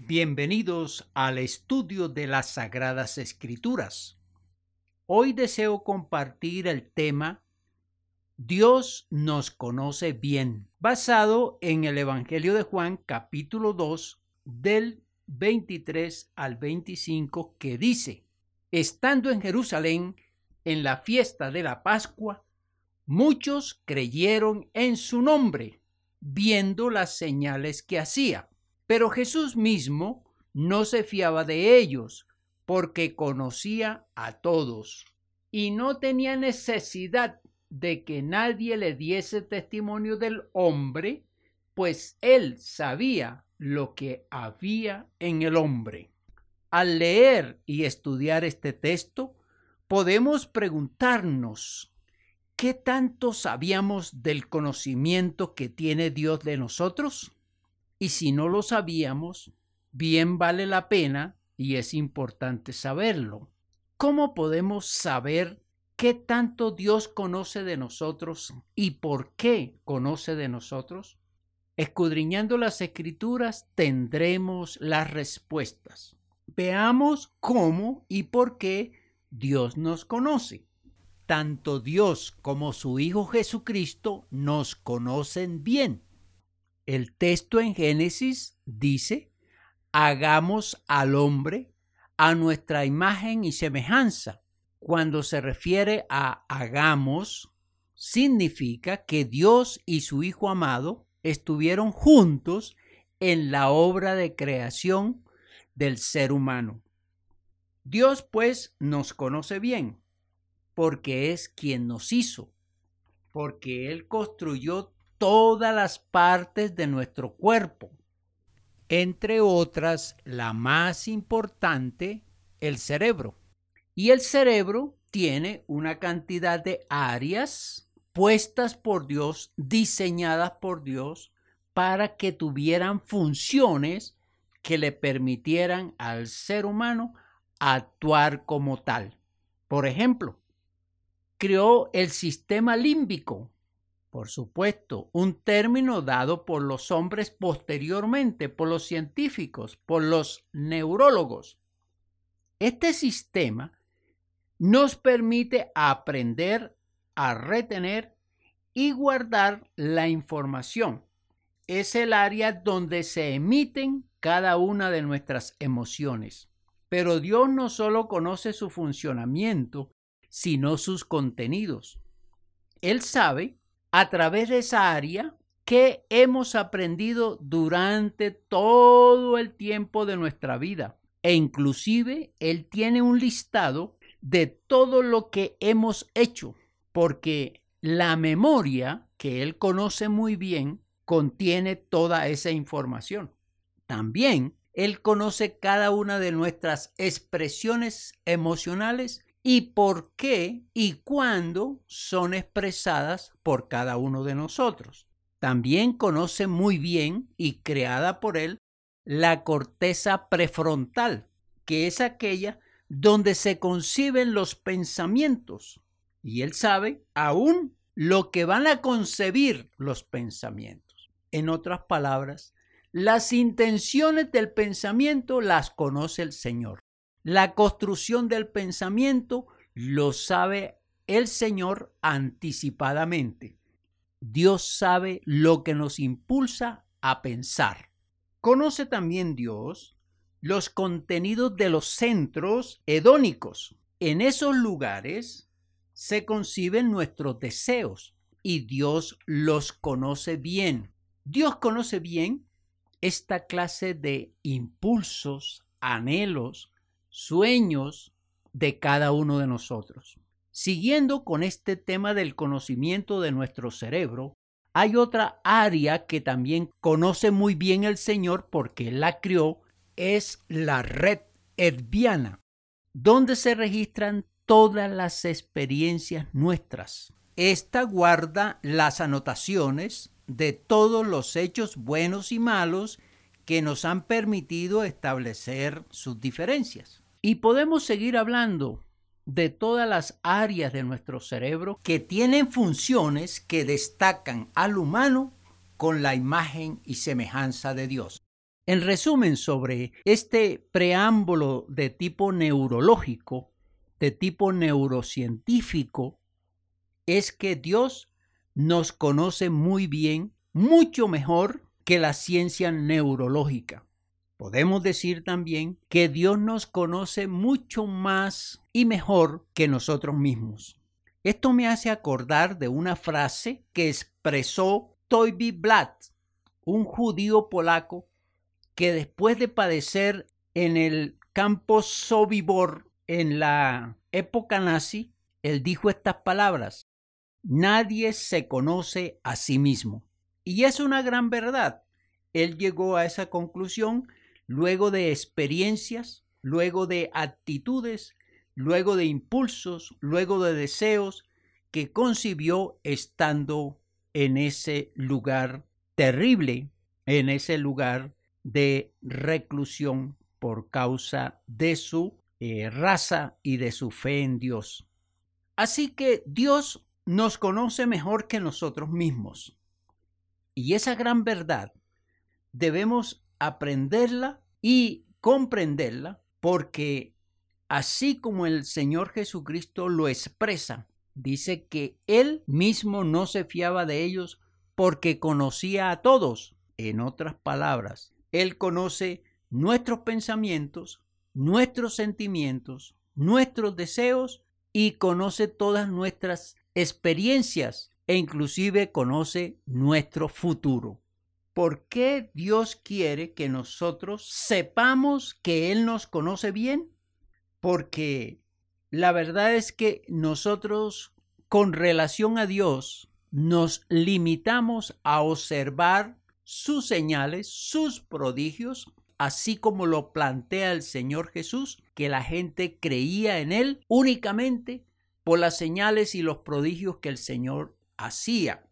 Bienvenidos al estudio de las Sagradas Escrituras. Hoy deseo compartir el tema Dios nos conoce bien, basado en el Evangelio de Juan capítulo 2 del 23 al 25 que dice, Estando en Jerusalén en la fiesta de la Pascua, muchos creyeron en su nombre, viendo las señales que hacía. Pero Jesús mismo no se fiaba de ellos, porque conocía a todos y no tenía necesidad de que nadie le diese testimonio del hombre, pues él sabía lo que había en el hombre. Al leer y estudiar este texto, podemos preguntarnos ¿qué tanto sabíamos del conocimiento que tiene Dios de nosotros? Y si no lo sabíamos, bien vale la pena y es importante saberlo. ¿Cómo podemos saber qué tanto Dios conoce de nosotros y por qué conoce de nosotros? Escudriñando las escrituras tendremos las respuestas. Veamos cómo y por qué Dios nos conoce. Tanto Dios como su Hijo Jesucristo nos conocen bien. El texto en Génesis dice, hagamos al hombre a nuestra imagen y semejanza. Cuando se refiere a hagamos, significa que Dios y su Hijo amado estuvieron juntos en la obra de creación del ser humano. Dios pues nos conoce bien, porque es quien nos hizo, porque Él construyó todas las partes de nuestro cuerpo, entre otras la más importante, el cerebro. Y el cerebro tiene una cantidad de áreas puestas por Dios, diseñadas por Dios, para que tuvieran funciones que le permitieran al ser humano actuar como tal. Por ejemplo, creó el sistema límbico, por supuesto, un término dado por los hombres posteriormente, por los científicos, por los neurólogos. Este sistema nos permite aprender a retener y guardar la información. Es el área donde se emiten cada una de nuestras emociones. Pero Dios no solo conoce su funcionamiento, sino sus contenidos. Él sabe a través de esa área que hemos aprendido durante todo el tiempo de nuestra vida. E inclusive Él tiene un listado de todo lo que hemos hecho, porque la memoria, que Él conoce muy bien, contiene toda esa información. También Él conoce cada una de nuestras expresiones emocionales y por qué y cuándo son expresadas por cada uno de nosotros. También conoce muy bien y creada por él la corteza prefrontal, que es aquella donde se conciben los pensamientos. Y él sabe aún lo que van a concebir los pensamientos. En otras palabras, las intenciones del pensamiento las conoce el Señor. La construcción del pensamiento lo sabe el Señor anticipadamente. Dios sabe lo que nos impulsa a pensar. Conoce también Dios los contenidos de los centros hedónicos. En esos lugares se conciben nuestros deseos y Dios los conoce bien. Dios conoce bien esta clase de impulsos, anhelos, sueños de cada uno de nosotros. Siguiendo con este tema del conocimiento de nuestro cerebro, hay otra área que también conoce muy bien el Señor porque la crió, es la red edviana, donde se registran todas las experiencias nuestras. Esta guarda las anotaciones de todos los hechos buenos y malos que nos han permitido establecer sus diferencias. Y podemos seguir hablando de todas las áreas de nuestro cerebro que tienen funciones que destacan al humano con la imagen y semejanza de Dios. En resumen, sobre este preámbulo de tipo neurológico, de tipo neurocientífico, es que Dios nos conoce muy bien, mucho mejor que la ciencia neurológica. Podemos decir también que Dios nos conoce mucho más y mejor que nosotros mismos. Esto me hace acordar de una frase que expresó Toybi Blatt, un judío polaco que después de padecer en el campo Sobibor en la época nazi, él dijo estas palabras, nadie se conoce a sí mismo. Y es una gran verdad. Él llegó a esa conclusión luego de experiencias, luego de actitudes, luego de impulsos, luego de deseos que concibió estando en ese lugar terrible, en ese lugar de reclusión por causa de su eh, raza y de su fe en Dios. Así que Dios nos conoce mejor que nosotros mismos. Y esa gran verdad debemos aprenderla y comprenderla porque así como el Señor Jesucristo lo expresa, dice que Él mismo no se fiaba de ellos porque conocía a todos. En otras palabras, Él conoce nuestros pensamientos, nuestros sentimientos, nuestros deseos y conoce todas nuestras experiencias e inclusive conoce nuestro futuro. ¿Por qué Dios quiere que nosotros sepamos que Él nos conoce bien? Porque la verdad es que nosotros con relación a Dios nos limitamos a observar sus señales, sus prodigios, así como lo plantea el Señor Jesús, que la gente creía en Él únicamente por las señales y los prodigios que el Señor hacía.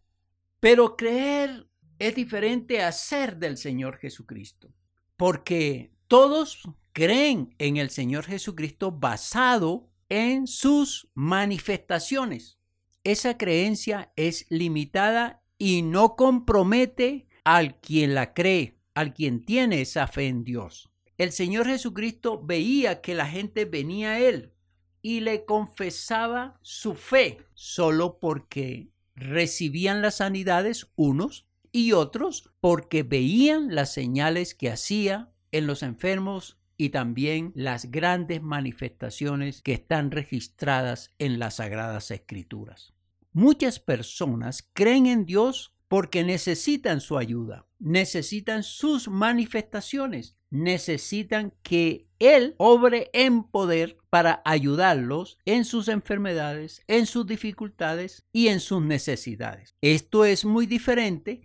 Pero creer es diferente a ser del Señor Jesucristo, porque todos creen en el Señor Jesucristo basado en sus manifestaciones. Esa creencia es limitada y no compromete al quien la cree al quien tiene esa fe en Dios. El Señor Jesucristo veía que la gente venía a Él y le confesaba su fe solo porque recibían las sanidades unos y otros porque veían las señales que hacía en los enfermos y también las grandes manifestaciones que están registradas en las sagradas escrituras. Muchas personas creen en Dios porque necesitan su ayuda, necesitan sus manifestaciones, necesitan que Él obre en poder para ayudarlos en sus enfermedades, en sus dificultades y en sus necesidades. Esto es muy diferente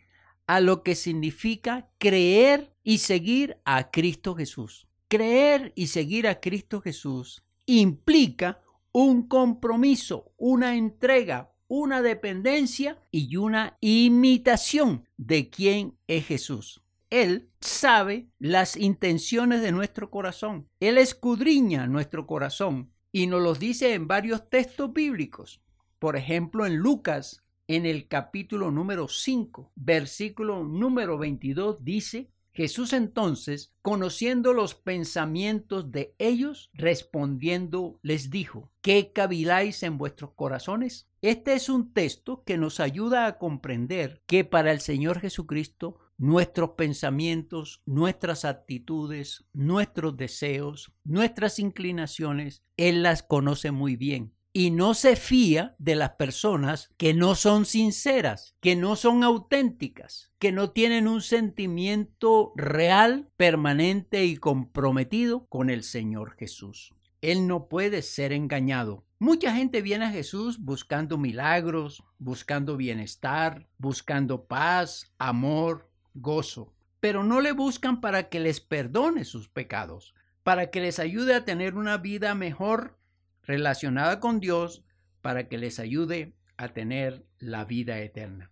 a lo que significa creer y seguir a Cristo Jesús. Creer y seguir a Cristo Jesús implica un compromiso, una entrega, una dependencia y una imitación de quién es Jesús. Él sabe las intenciones de nuestro corazón. Él escudriña nuestro corazón y nos los dice en varios textos bíblicos. Por ejemplo, en Lucas, en el capítulo número 5, versículo número 22, dice, Jesús entonces, conociendo los pensamientos de ellos, respondiendo, les dijo, ¿qué caviláis en vuestros corazones? Este es un texto que nos ayuda a comprender que para el Señor Jesucristo nuestros pensamientos, nuestras actitudes, nuestros deseos, nuestras inclinaciones, Él las conoce muy bien y no se fía de las personas que no son sinceras, que no son auténticas, que no tienen un sentimiento real, permanente y comprometido con el Señor Jesús. Él no puede ser engañado. Mucha gente viene a Jesús buscando milagros, buscando bienestar, buscando paz, amor, gozo, pero no le buscan para que les perdone sus pecados, para que les ayude a tener una vida mejor relacionada con Dios para que les ayude a tener la vida eterna.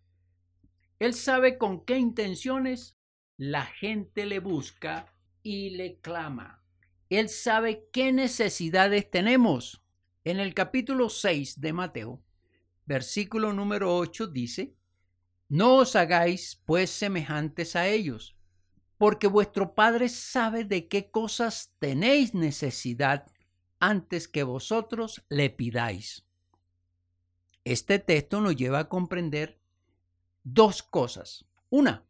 Él sabe con qué intenciones la gente le busca y le clama. Él sabe qué necesidades tenemos. En el capítulo 6 de Mateo, versículo número 8 dice, No os hagáis pues semejantes a ellos, porque vuestro Padre sabe de qué cosas tenéis necesidad antes que vosotros le pidáis. Este texto nos lleva a comprender dos cosas. Una,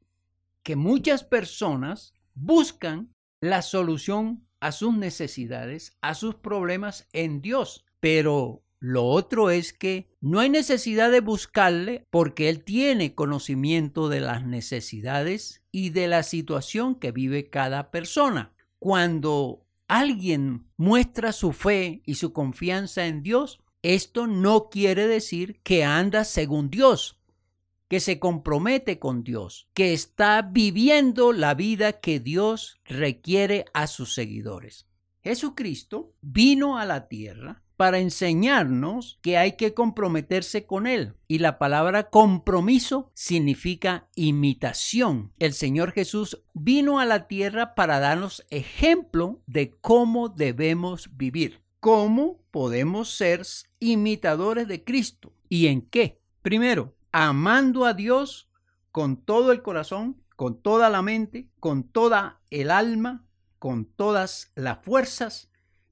que muchas personas buscan la solución a sus necesidades, a sus problemas en Dios, pero lo otro es que no hay necesidad de buscarle porque Él tiene conocimiento de las necesidades y de la situación que vive cada persona. Cuando alguien muestra su fe y su confianza en Dios, esto no quiere decir que anda según Dios, que se compromete con Dios, que está viviendo la vida que Dios requiere a sus seguidores. Jesucristo vino a la tierra para enseñarnos que hay que comprometerse con Él. Y la palabra compromiso significa imitación. El Señor Jesús vino a la tierra para darnos ejemplo de cómo debemos vivir. ¿Cómo podemos ser imitadores de Cristo? ¿Y en qué? Primero, amando a Dios con todo el corazón, con toda la mente, con toda el alma, con todas las fuerzas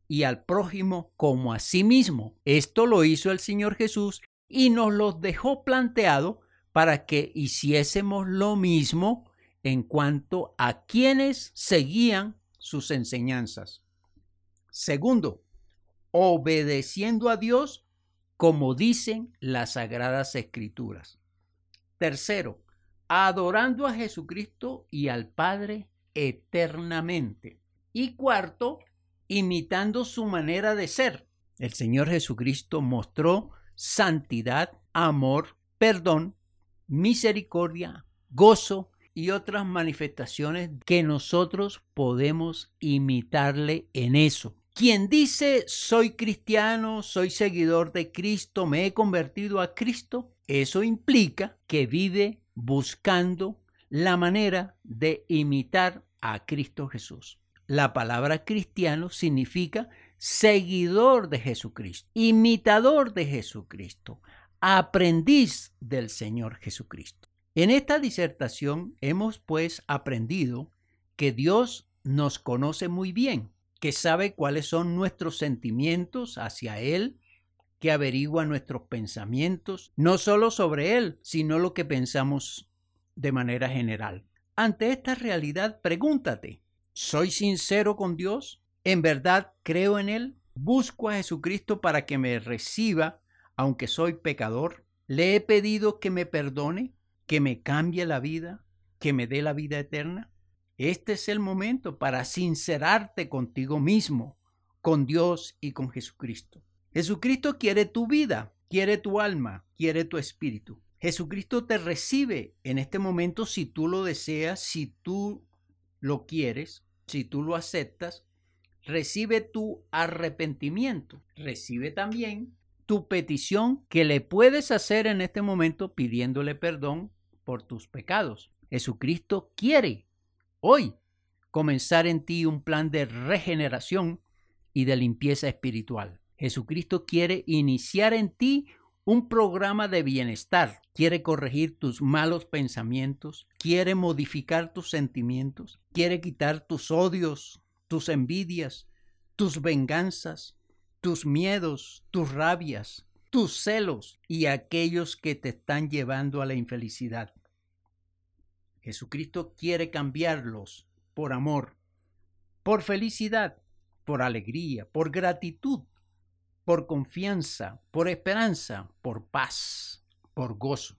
y al prójimo como a sí mismo. Esto lo hizo el Señor Jesús y nos lo dejó planteado para que hiciésemos lo mismo en cuanto a quienes seguían sus enseñanzas. Segundo, obedeciendo a Dios como dicen las sagradas escrituras. Tercero, adorando a Jesucristo y al Padre eternamente. Y cuarto, imitando su manera de ser. El Señor Jesucristo mostró santidad, amor, perdón, misericordia, gozo y otras manifestaciones que nosotros podemos imitarle en eso. Quien dice soy cristiano, soy seguidor de Cristo, me he convertido a Cristo, eso implica que vive buscando la manera de imitar a Cristo Jesús. La palabra cristiano significa seguidor de Jesucristo, imitador de Jesucristo, aprendiz del Señor Jesucristo. En esta disertación hemos pues aprendido que Dios nos conoce muy bien que sabe cuáles son nuestros sentimientos hacia Él, que averigua nuestros pensamientos, no solo sobre Él, sino lo que pensamos de manera general. Ante esta realidad, pregúntate, ¿soy sincero con Dios? ¿En verdad creo en Él? ¿Busco a Jesucristo para que me reciba, aunque soy pecador? ¿Le he pedido que me perdone, que me cambie la vida, que me dé la vida eterna? Este es el momento para sincerarte contigo mismo, con Dios y con Jesucristo. Jesucristo quiere tu vida, quiere tu alma, quiere tu espíritu. Jesucristo te recibe en este momento si tú lo deseas, si tú lo quieres, si tú lo aceptas. Recibe tu arrepentimiento. Recibe también tu petición que le puedes hacer en este momento pidiéndole perdón por tus pecados. Jesucristo quiere hoy comenzar en ti un plan de regeneración y de limpieza espiritual. Jesucristo quiere iniciar en ti un programa de bienestar, quiere corregir tus malos pensamientos, quiere modificar tus sentimientos, quiere quitar tus odios, tus envidias, tus venganzas, tus miedos, tus rabias, tus celos y aquellos que te están llevando a la infelicidad. Jesucristo quiere cambiarlos por amor, por felicidad, por alegría, por gratitud, por confianza, por esperanza, por paz, por gozo.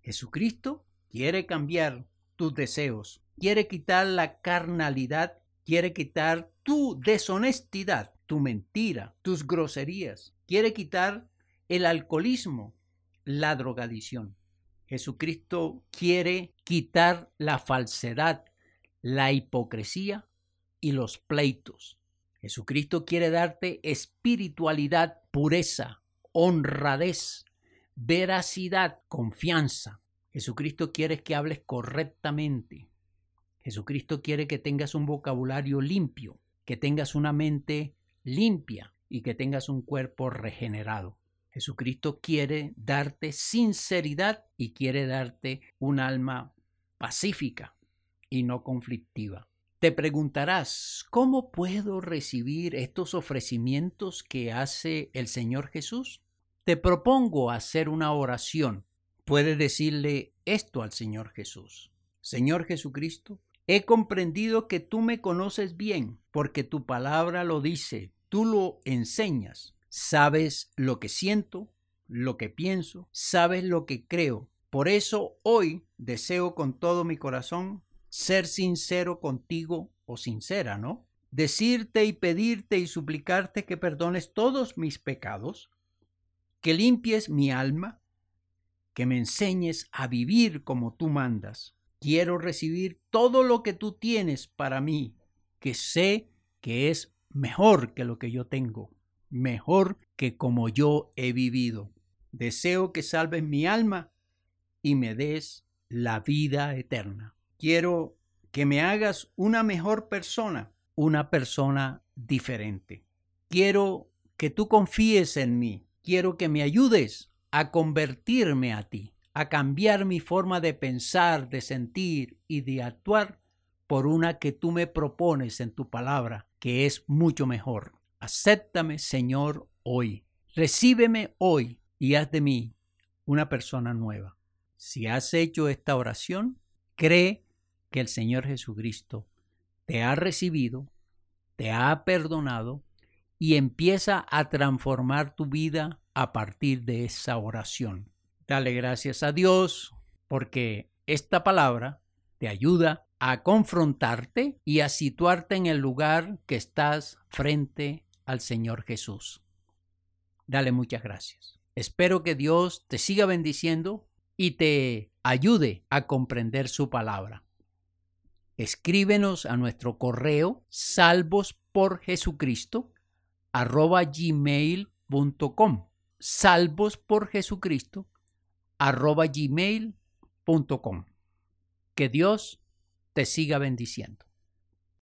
Jesucristo quiere cambiar tus deseos, quiere quitar la carnalidad, quiere quitar tu deshonestidad, tu mentira, tus groserías, quiere quitar el alcoholismo, la drogadicción. Jesucristo quiere quitar la falsedad, la hipocresía y los pleitos. Jesucristo quiere darte espiritualidad, pureza, honradez, veracidad, confianza. Jesucristo quiere que hables correctamente. Jesucristo quiere que tengas un vocabulario limpio, que tengas una mente limpia y que tengas un cuerpo regenerado. Jesucristo quiere darte sinceridad y quiere darte un alma pacífica. y no conflictiva. Te preguntarás, ¿cómo puedo recibir estos ofrecimientos que hace el Señor Jesús? Te propongo hacer una oración. Puedes decirle esto al Señor Jesús. Señor Jesucristo, he comprendido que tú me conoces bien, porque tu palabra lo dice, tú lo enseñas. Sabes lo que siento, lo que pienso, sabes lo que creo. Por eso hoy deseo con todo mi corazón ser sincero contigo o sincera, ¿no? Decirte y pedirte y suplicarte que perdones todos mis pecados, que limpies mi alma, que me enseñes a vivir como tú mandas. Quiero recibir todo lo que tú tienes para mí, que sé que es mejor que lo que yo tengo, mejor que como yo he vivido. Deseo que salves mi alma y me des la vida eterna. Quiero que me hagas una mejor persona, una persona diferente. Quiero que tú confíes en mí. Quiero que me ayudes a convertirme a ti, a cambiar mi forma de pensar, de sentir y de actuar por una que tú me propones en tu palabra, que es mucho mejor. Acéptame, Señor, hoy. Recíbeme hoy y haz de mí una persona nueva. Si has hecho esta oración, cree que el Señor Jesucristo te ha recibido, te ha perdonado y empieza a transformar tu vida a partir de esa oración. Dale gracias a Dios porque esta palabra te ayuda a confrontarte y a situarte en el lugar que estás frente al Señor Jesús. Dale muchas gracias. Espero que Dios te siga bendiciendo y te ayude a comprender su palabra. Escríbenos a nuestro correo salvos por Jesucristo arroba salvos por Jesucristo arroba gmail.com. Que Dios te siga bendiciendo.